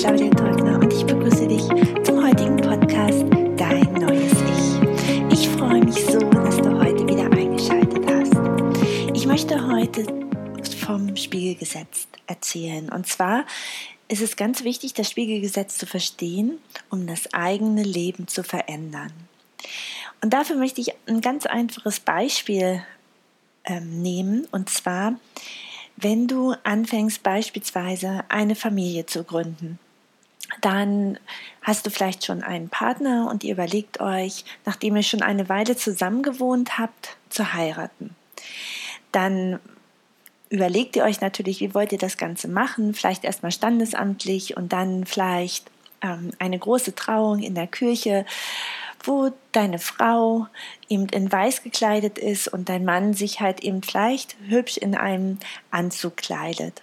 Claudia Teugner und ich begrüße dich zum heutigen Podcast Dein neues Ich. Ich freue mich so, dass du heute wieder eingeschaltet hast. Ich möchte heute vom Spiegelgesetz erzählen. Und zwar ist es ganz wichtig, das Spiegelgesetz zu verstehen, um das eigene Leben zu verändern. Und dafür möchte ich ein ganz einfaches Beispiel ähm, nehmen. Und zwar wenn du anfängst beispielsweise eine Familie zu gründen, dann hast du vielleicht schon einen Partner und ihr überlegt euch, nachdem ihr schon eine Weile zusammen gewohnt habt, zu heiraten. Dann überlegt ihr euch natürlich, wie wollt ihr das Ganze machen? Vielleicht erstmal standesamtlich und dann vielleicht ähm, eine große Trauung in der Kirche wo deine Frau eben in weiß gekleidet ist und dein Mann sich halt eben vielleicht hübsch in einem Anzug kleidet.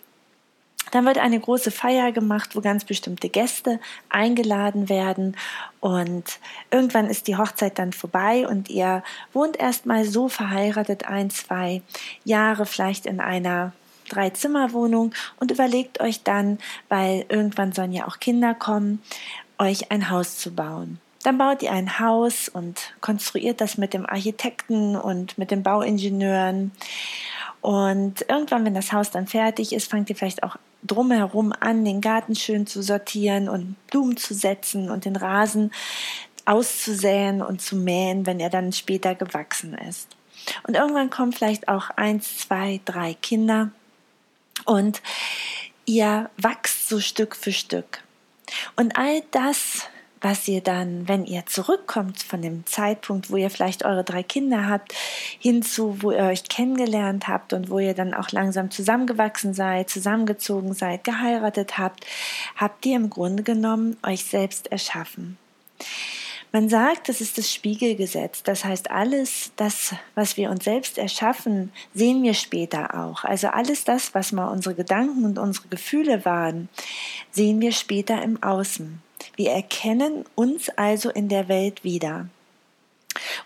Dann wird eine große Feier gemacht, wo ganz bestimmte Gäste eingeladen werden und irgendwann ist die Hochzeit dann vorbei und ihr wohnt erstmal so verheiratet ein, zwei Jahre vielleicht in einer Drei-Zimmer-Wohnung und überlegt euch dann, weil irgendwann sollen ja auch Kinder kommen, euch ein Haus zu bauen. Dann baut ihr ein Haus und konstruiert das mit dem Architekten und mit den Bauingenieuren. Und irgendwann, wenn das Haus dann fertig ist, fangt ihr vielleicht auch drumherum an, den Garten schön zu sortieren und Blumen zu setzen und den Rasen auszusäen und zu mähen, wenn er dann später gewachsen ist. Und irgendwann kommen vielleicht auch eins, zwei, drei Kinder und ihr wachst so Stück für Stück. Und all das was ihr dann, wenn ihr zurückkommt von dem Zeitpunkt, wo ihr vielleicht eure drei Kinder habt, hinzu, wo ihr euch kennengelernt habt und wo ihr dann auch langsam zusammengewachsen seid, zusammengezogen seid, geheiratet habt, habt ihr im Grunde genommen euch selbst erschaffen. Man sagt, das ist das Spiegelgesetz. Das heißt, alles das, was wir uns selbst erschaffen, sehen wir später auch. Also alles das, was mal unsere Gedanken und unsere Gefühle waren, sehen wir später im Außen. Wir erkennen uns also in der Welt wieder.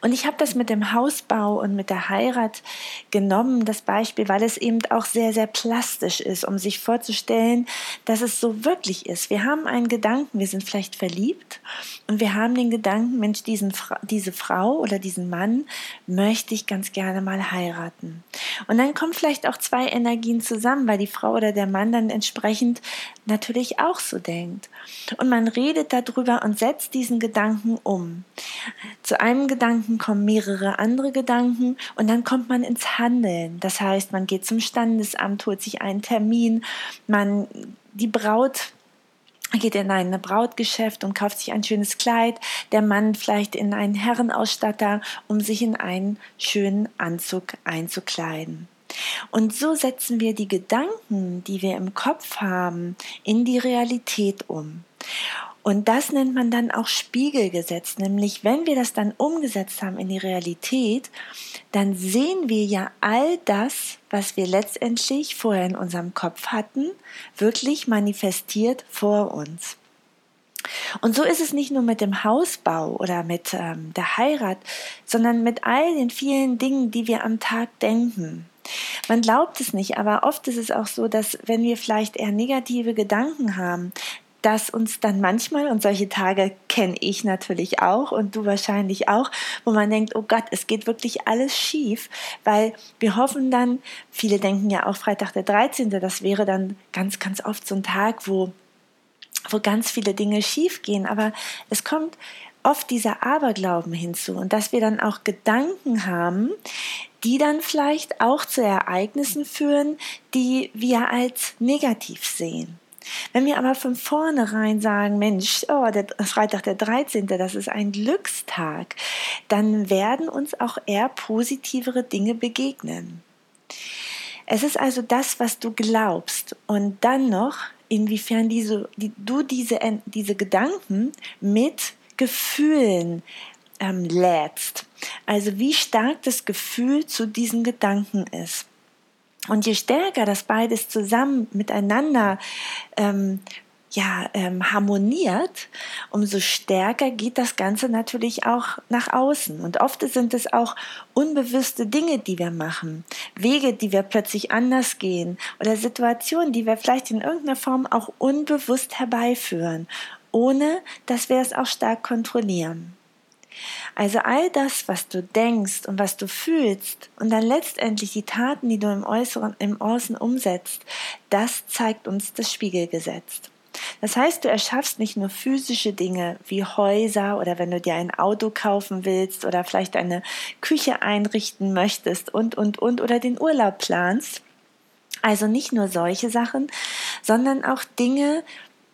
Und ich habe das mit dem Hausbau und mit der Heirat genommen, das Beispiel, weil es eben auch sehr, sehr plastisch ist, um sich vorzustellen, dass es so wirklich ist. Wir haben einen Gedanken, wir sind vielleicht verliebt und wir haben den Gedanken, Mensch, diesen, diese Frau oder diesen Mann möchte ich ganz gerne mal heiraten. Und dann kommen vielleicht auch zwei Energien zusammen, weil die Frau oder der Mann dann entsprechend natürlich auch so denkt. Und man redet darüber und setzt diesen Gedanken um. Zu einem Gedanken kommen mehrere andere Gedanken und dann kommt man ins Handeln. Das heißt, man geht zum Standesamt, holt sich einen Termin, man die Braut geht in ein Brautgeschäft und kauft sich ein schönes Kleid, der Mann vielleicht in einen Herrenausstatter, um sich in einen schönen Anzug einzukleiden. Und so setzen wir die Gedanken, die wir im Kopf haben, in die Realität um. Und das nennt man dann auch Spiegelgesetz, nämlich wenn wir das dann umgesetzt haben in die Realität, dann sehen wir ja all das, was wir letztendlich vorher in unserem Kopf hatten, wirklich manifestiert vor uns. Und so ist es nicht nur mit dem Hausbau oder mit ähm, der Heirat, sondern mit all den vielen Dingen, die wir am Tag denken. Man glaubt es nicht, aber oft ist es auch so, dass wenn wir vielleicht eher negative Gedanken haben, dass uns dann manchmal, und solche Tage kenne ich natürlich auch und du wahrscheinlich auch, wo man denkt, oh Gott, es geht wirklich alles schief, weil wir hoffen dann, viele denken ja auch Freitag der 13., das wäre dann ganz, ganz oft so ein Tag, wo, wo ganz viele Dinge schief gehen, aber es kommt oft dieser Aberglauben hinzu und dass wir dann auch Gedanken haben, die dann vielleicht auch zu Ereignissen führen, die wir als negativ sehen. Wenn wir aber von vornherein sagen, Mensch, oh, der Freitag der 13., das ist ein Glückstag, dann werden uns auch eher positivere Dinge begegnen. Es ist also das, was du glaubst und dann noch, inwiefern diese, die, du diese, diese Gedanken mit Gefühlen ähm, lädst. Also wie stark das Gefühl zu diesen Gedanken ist. Und je stärker das beides zusammen miteinander ähm, ja, ähm, harmoniert, umso stärker geht das Ganze natürlich auch nach außen. Und oft sind es auch unbewusste Dinge, die wir machen, Wege, die wir plötzlich anders gehen oder Situationen, die wir vielleicht in irgendeiner Form auch unbewusst herbeiführen, ohne dass wir es auch stark kontrollieren. Also all das, was du denkst und was du fühlst und dann letztendlich die Taten, die du im Äußeren, im Außen umsetzt, das zeigt uns das Spiegelgesetz. Das heißt, du erschaffst nicht nur physische Dinge wie Häuser oder wenn du dir ein Auto kaufen willst oder vielleicht eine Küche einrichten möchtest und, und, und oder den Urlaub planst. Also nicht nur solche Sachen, sondern auch Dinge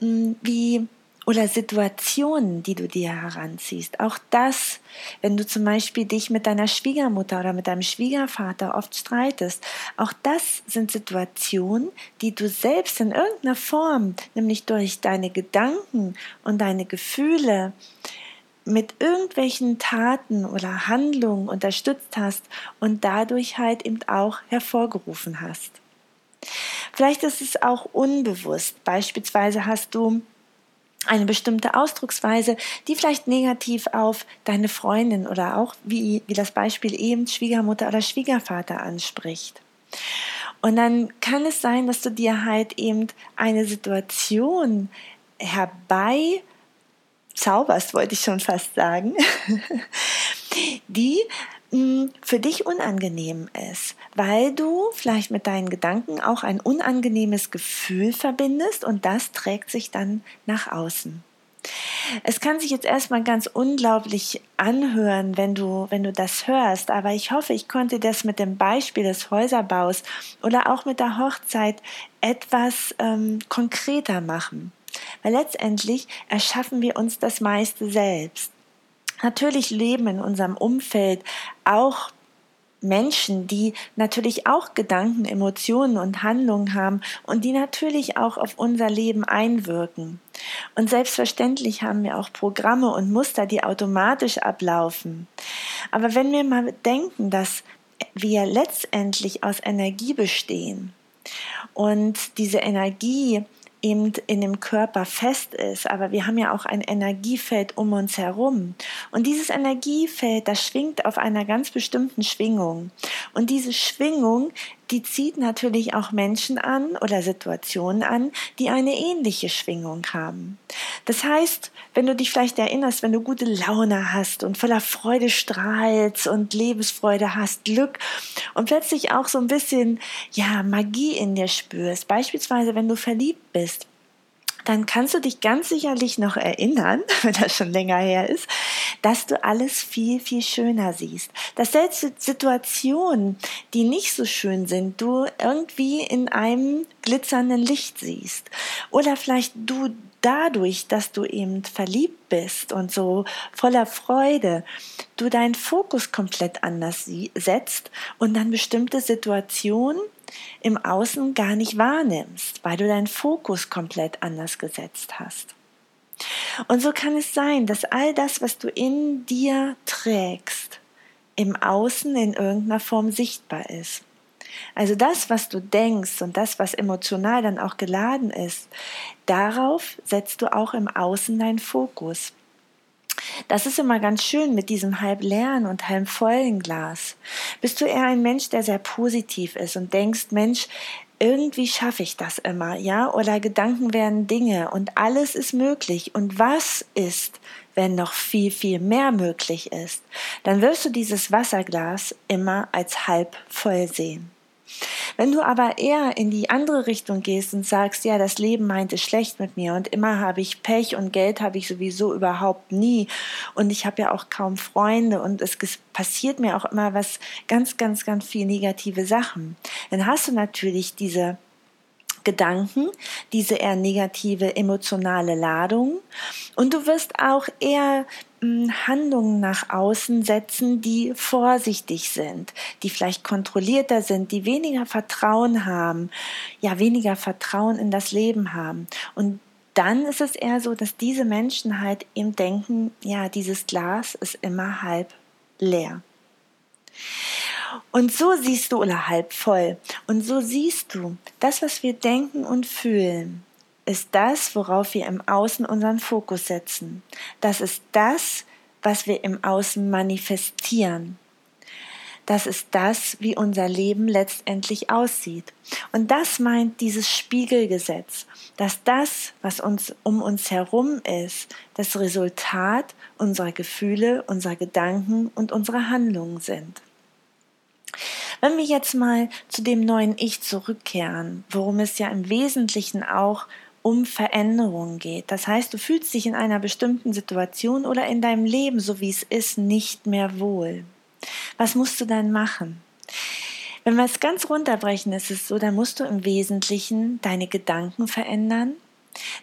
hm, wie oder Situationen, die du dir heranziehst. Auch das, wenn du zum Beispiel dich mit deiner Schwiegermutter oder mit deinem Schwiegervater oft streitest, auch das sind Situationen, die du selbst in irgendeiner Form, nämlich durch deine Gedanken und deine Gefühle, mit irgendwelchen Taten oder Handlungen unterstützt hast und dadurch halt eben auch hervorgerufen hast. Vielleicht ist es auch unbewusst. Beispielsweise hast du eine bestimmte Ausdrucksweise, die vielleicht negativ auf deine Freundin oder auch wie, wie das Beispiel eben Schwiegermutter oder Schwiegervater anspricht. Und dann kann es sein, dass du dir halt eben eine Situation herbei zauberst, wollte ich schon fast sagen, die für dich unangenehm ist, weil du vielleicht mit deinen Gedanken auch ein unangenehmes Gefühl verbindest und das trägt sich dann nach außen. Es kann sich jetzt erstmal ganz unglaublich anhören, wenn du, wenn du das hörst, aber ich hoffe, ich konnte das mit dem Beispiel des Häuserbaus oder auch mit der Hochzeit etwas ähm, konkreter machen. Weil letztendlich erschaffen wir uns das meiste selbst. Natürlich leben in unserem Umfeld auch Menschen, die natürlich auch Gedanken, Emotionen und Handlungen haben und die natürlich auch auf unser Leben einwirken. Und selbstverständlich haben wir auch Programme und Muster, die automatisch ablaufen. Aber wenn wir mal denken, dass wir letztendlich aus Energie bestehen und diese Energie eben in dem Körper fest ist, aber wir haben ja auch ein Energiefeld um uns herum. Und dieses Energiefeld, das schwingt auf einer ganz bestimmten Schwingung. Und diese Schwingung die zieht natürlich auch Menschen an oder Situationen an, die eine ähnliche Schwingung haben. Das heißt, wenn du dich vielleicht erinnerst, wenn du gute Laune hast und voller Freude strahlst und Lebensfreude hast, Glück und plötzlich auch so ein bisschen, ja, Magie in dir spürst, beispielsweise wenn du verliebt bist, dann kannst du dich ganz sicherlich noch erinnern, wenn das schon länger her ist, dass du alles viel, viel schöner siehst. Dass selbst Situationen, die nicht so schön sind, du irgendwie in einem glitzernden Licht siehst. Oder vielleicht du dadurch, dass du eben verliebt bist und so voller Freude, du deinen Fokus komplett anders setzt und dann bestimmte Situationen im Außen gar nicht wahrnimmst, weil du deinen Fokus komplett anders gesetzt hast. Und so kann es sein, dass all das, was du in dir trägst, im Außen in irgendeiner Form sichtbar ist. Also das, was du denkst und das, was emotional dann auch geladen ist, darauf setzt du auch im Außen deinen Fokus. Das ist immer ganz schön mit diesem halb leeren und halb vollen Glas. Bist du eher ein Mensch, der sehr positiv ist und denkst, Mensch, irgendwie schaffe ich das immer, ja? Oder Gedanken werden Dinge und alles ist möglich. Und was ist, wenn noch viel, viel mehr möglich ist? Dann wirst du dieses Wasserglas immer als halb voll sehen. Wenn du aber eher in die andere Richtung gehst und sagst, ja, das Leben meint es schlecht mit mir und immer habe ich Pech und Geld habe ich sowieso überhaupt nie und ich habe ja auch kaum Freunde und es passiert mir auch immer was ganz, ganz, ganz viel negative Sachen, dann hast du natürlich diese Gedanken, diese eher negative emotionale Ladung. Und du wirst auch eher Handlungen nach außen setzen, die vorsichtig sind, die vielleicht kontrollierter sind, die weniger Vertrauen haben, ja, weniger Vertrauen in das Leben haben. Und dann ist es eher so, dass diese Menschen halt eben denken, ja, dieses Glas ist immer halb leer. Und so siehst du, oder halb voll, und so siehst du, das, was wir denken und fühlen, ist das, worauf wir im Außen unseren Fokus setzen. Das ist das, was wir im Außen manifestieren. Das ist das, wie unser Leben letztendlich aussieht. Und das meint dieses Spiegelgesetz, dass das, was uns um uns herum ist, das Resultat unserer Gefühle, unserer Gedanken und unserer Handlungen sind. Wenn wir jetzt mal zu dem neuen Ich zurückkehren, worum es ja im Wesentlichen auch um Veränderungen geht. Das heißt, du fühlst dich in einer bestimmten Situation oder in deinem Leben, so wie es ist, nicht mehr wohl. Was musst du dann machen? Wenn wir es ganz runterbrechen, ist es so, dann musst du im Wesentlichen deine Gedanken verändern.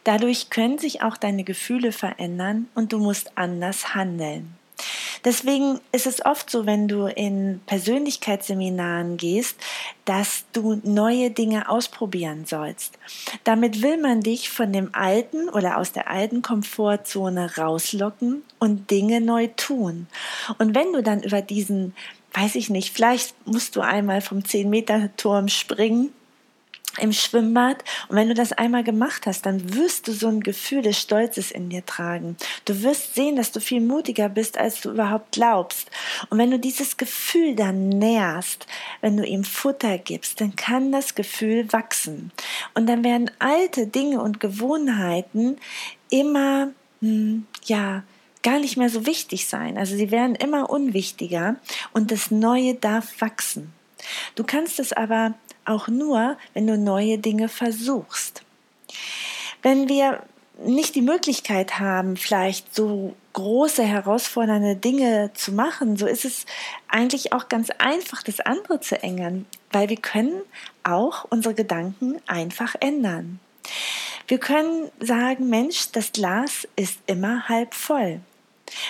Dadurch können sich auch deine Gefühle verändern und du musst anders handeln. Deswegen ist es oft so, wenn du in Persönlichkeitsseminaren gehst, dass du neue Dinge ausprobieren sollst. Damit will man dich von dem alten oder aus der alten Komfortzone rauslocken und Dinge neu tun. Und wenn du dann über diesen weiß ich nicht, vielleicht musst du einmal vom 10-Meter-Turm springen im Schwimmbad. Und wenn du das einmal gemacht hast, dann wirst du so ein Gefühl des Stolzes in dir tragen. Du wirst sehen, dass du viel mutiger bist, als du überhaupt glaubst. Und wenn du dieses Gefühl dann nährst, wenn du ihm Futter gibst, dann kann das Gefühl wachsen. Und dann werden alte Dinge und Gewohnheiten immer, hm, ja, gar nicht mehr so wichtig sein. Also sie werden immer unwichtiger und das Neue darf wachsen. Du kannst es aber auch nur, wenn du neue Dinge versuchst. Wenn wir nicht die Möglichkeit haben, vielleicht so große, herausfordernde Dinge zu machen, so ist es eigentlich auch ganz einfach, das andere zu ändern, weil wir können auch unsere Gedanken einfach ändern. Wir können sagen, Mensch, das Glas ist immer halb voll.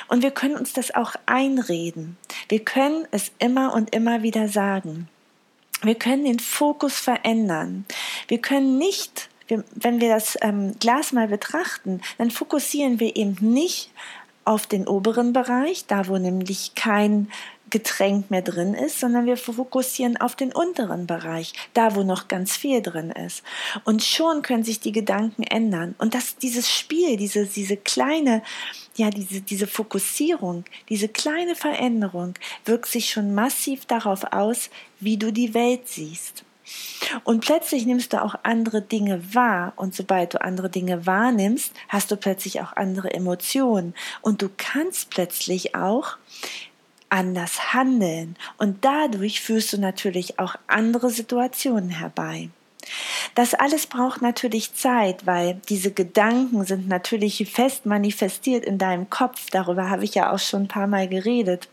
Und wir können uns das auch einreden. Wir können es immer und immer wieder sagen. Wir können den Fokus verändern. Wir können nicht, wenn wir das ähm, Glas mal betrachten, dann fokussieren wir eben nicht auf den oberen Bereich, da wo nämlich kein Getränk mehr drin ist, sondern wir fokussieren auf den unteren Bereich, da wo noch ganz viel drin ist. Und schon können sich die Gedanken ändern. Und das, dieses Spiel, diese, diese kleine, ja, diese, diese Fokussierung, diese kleine Veränderung wirkt sich schon massiv darauf aus, wie du die Welt siehst. Und plötzlich nimmst du auch andere Dinge wahr. Und sobald du andere Dinge wahrnimmst, hast du plötzlich auch andere Emotionen. Und du kannst plötzlich auch anders handeln. Und dadurch führst du natürlich auch andere Situationen herbei. Das alles braucht natürlich Zeit, weil diese Gedanken sind natürlich fest manifestiert in deinem Kopf. Darüber habe ich ja auch schon ein paar Mal geredet.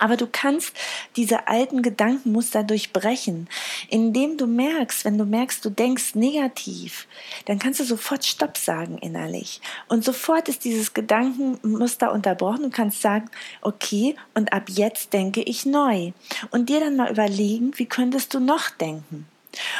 Aber du kannst diese alten Gedankenmuster durchbrechen, indem du merkst, wenn du merkst, du denkst negativ, dann kannst du sofort Stopp sagen innerlich. Und sofort ist dieses Gedankenmuster unterbrochen. Du kannst sagen, okay, und ab jetzt denke ich neu. Und dir dann mal überlegen, wie könntest du noch denken?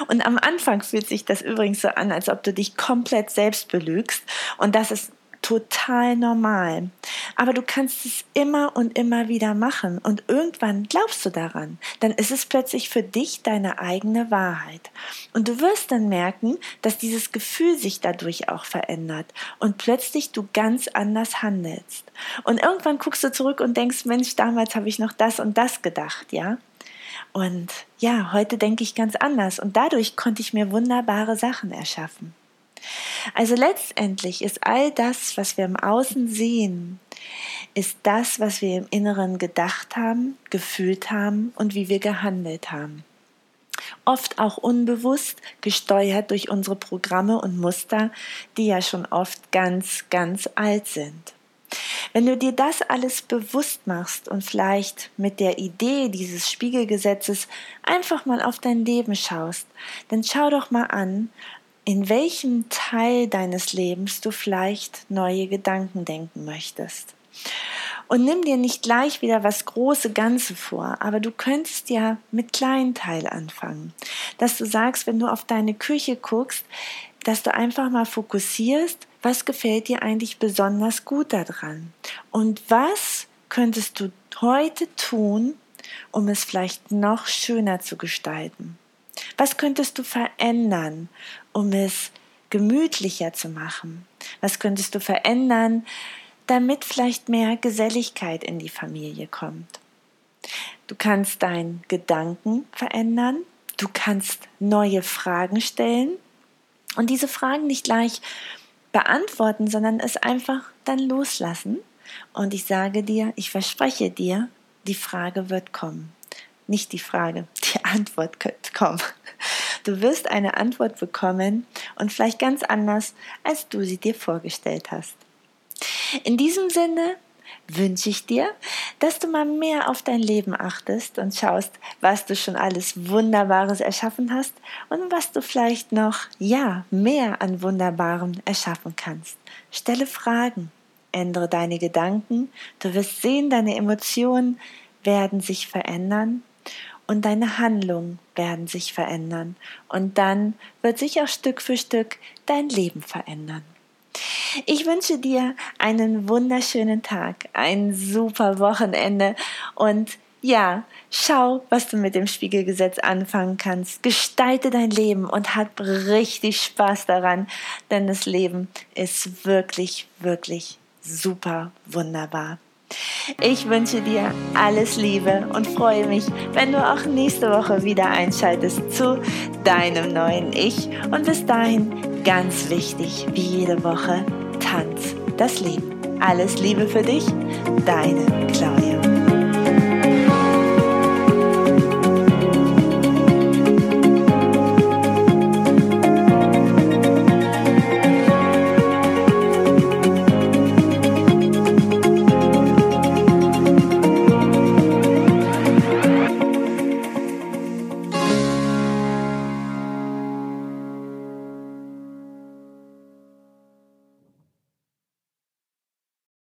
Und am Anfang fühlt sich das übrigens so an, als ob du dich komplett selbst belügst. Und das ist total normal. Aber du kannst es immer und immer wieder machen und irgendwann glaubst du daran. Dann ist es plötzlich für dich deine eigene Wahrheit. Und du wirst dann merken, dass dieses Gefühl sich dadurch auch verändert und plötzlich du ganz anders handelst. Und irgendwann guckst du zurück und denkst, Mensch, damals habe ich noch das und das gedacht, ja? Und ja, heute denke ich ganz anders und dadurch konnte ich mir wunderbare Sachen erschaffen. Also letztendlich ist all das, was wir im Außen sehen, ist das, was wir im Inneren gedacht haben, gefühlt haben und wie wir gehandelt haben. Oft auch unbewusst, gesteuert durch unsere Programme und Muster, die ja schon oft ganz, ganz alt sind. Wenn du dir das alles bewusst machst und vielleicht mit der Idee dieses Spiegelgesetzes einfach mal auf dein Leben schaust, dann schau doch mal an, in welchem Teil deines Lebens du vielleicht neue Gedanken denken möchtest. Und nimm dir nicht gleich wieder was große Ganze vor, aber du könntest ja mit kleinen Teil anfangen. Dass du sagst, wenn du auf deine Küche guckst, dass du einfach mal fokussierst, was gefällt dir eigentlich besonders gut daran? Und was könntest du heute tun, um es vielleicht noch schöner zu gestalten? Was könntest du verändern, um es gemütlicher zu machen? Was könntest du verändern, damit vielleicht mehr Geselligkeit in die Familie kommt? Du kannst deinen Gedanken verändern. Du kannst neue Fragen stellen und diese Fragen nicht gleich beantworten, sondern es einfach dann loslassen. Und ich sage dir, ich verspreche dir, die Frage wird kommen. Nicht die Frage, die Antwort wird kommen. Du wirst eine Antwort bekommen und vielleicht ganz anders, als du sie dir vorgestellt hast. In diesem Sinne wünsche ich dir, dass du mal mehr auf dein Leben achtest und schaust, was du schon alles Wunderbares erschaffen hast und was du vielleicht noch, ja, mehr an Wunderbarem erschaffen kannst. Stelle Fragen, ändere deine Gedanken, du wirst sehen, deine Emotionen werden sich verändern und deine Handlungen werden sich verändern und dann wird sich auch Stück für Stück dein Leben verändern. Ich wünsche dir einen wunderschönen Tag, ein super Wochenende und ja, schau, was du mit dem Spiegelgesetz anfangen kannst. Gestalte dein Leben und hab richtig Spaß daran, denn das Leben ist wirklich, wirklich super wunderbar. Ich wünsche dir alles Liebe und freue mich, wenn du auch nächste Woche wieder einschaltest zu deinem neuen Ich. Und bis dahin, ganz wichtig, wie jede Woche, tanz das Leben. Alles Liebe für dich, deine Claudia.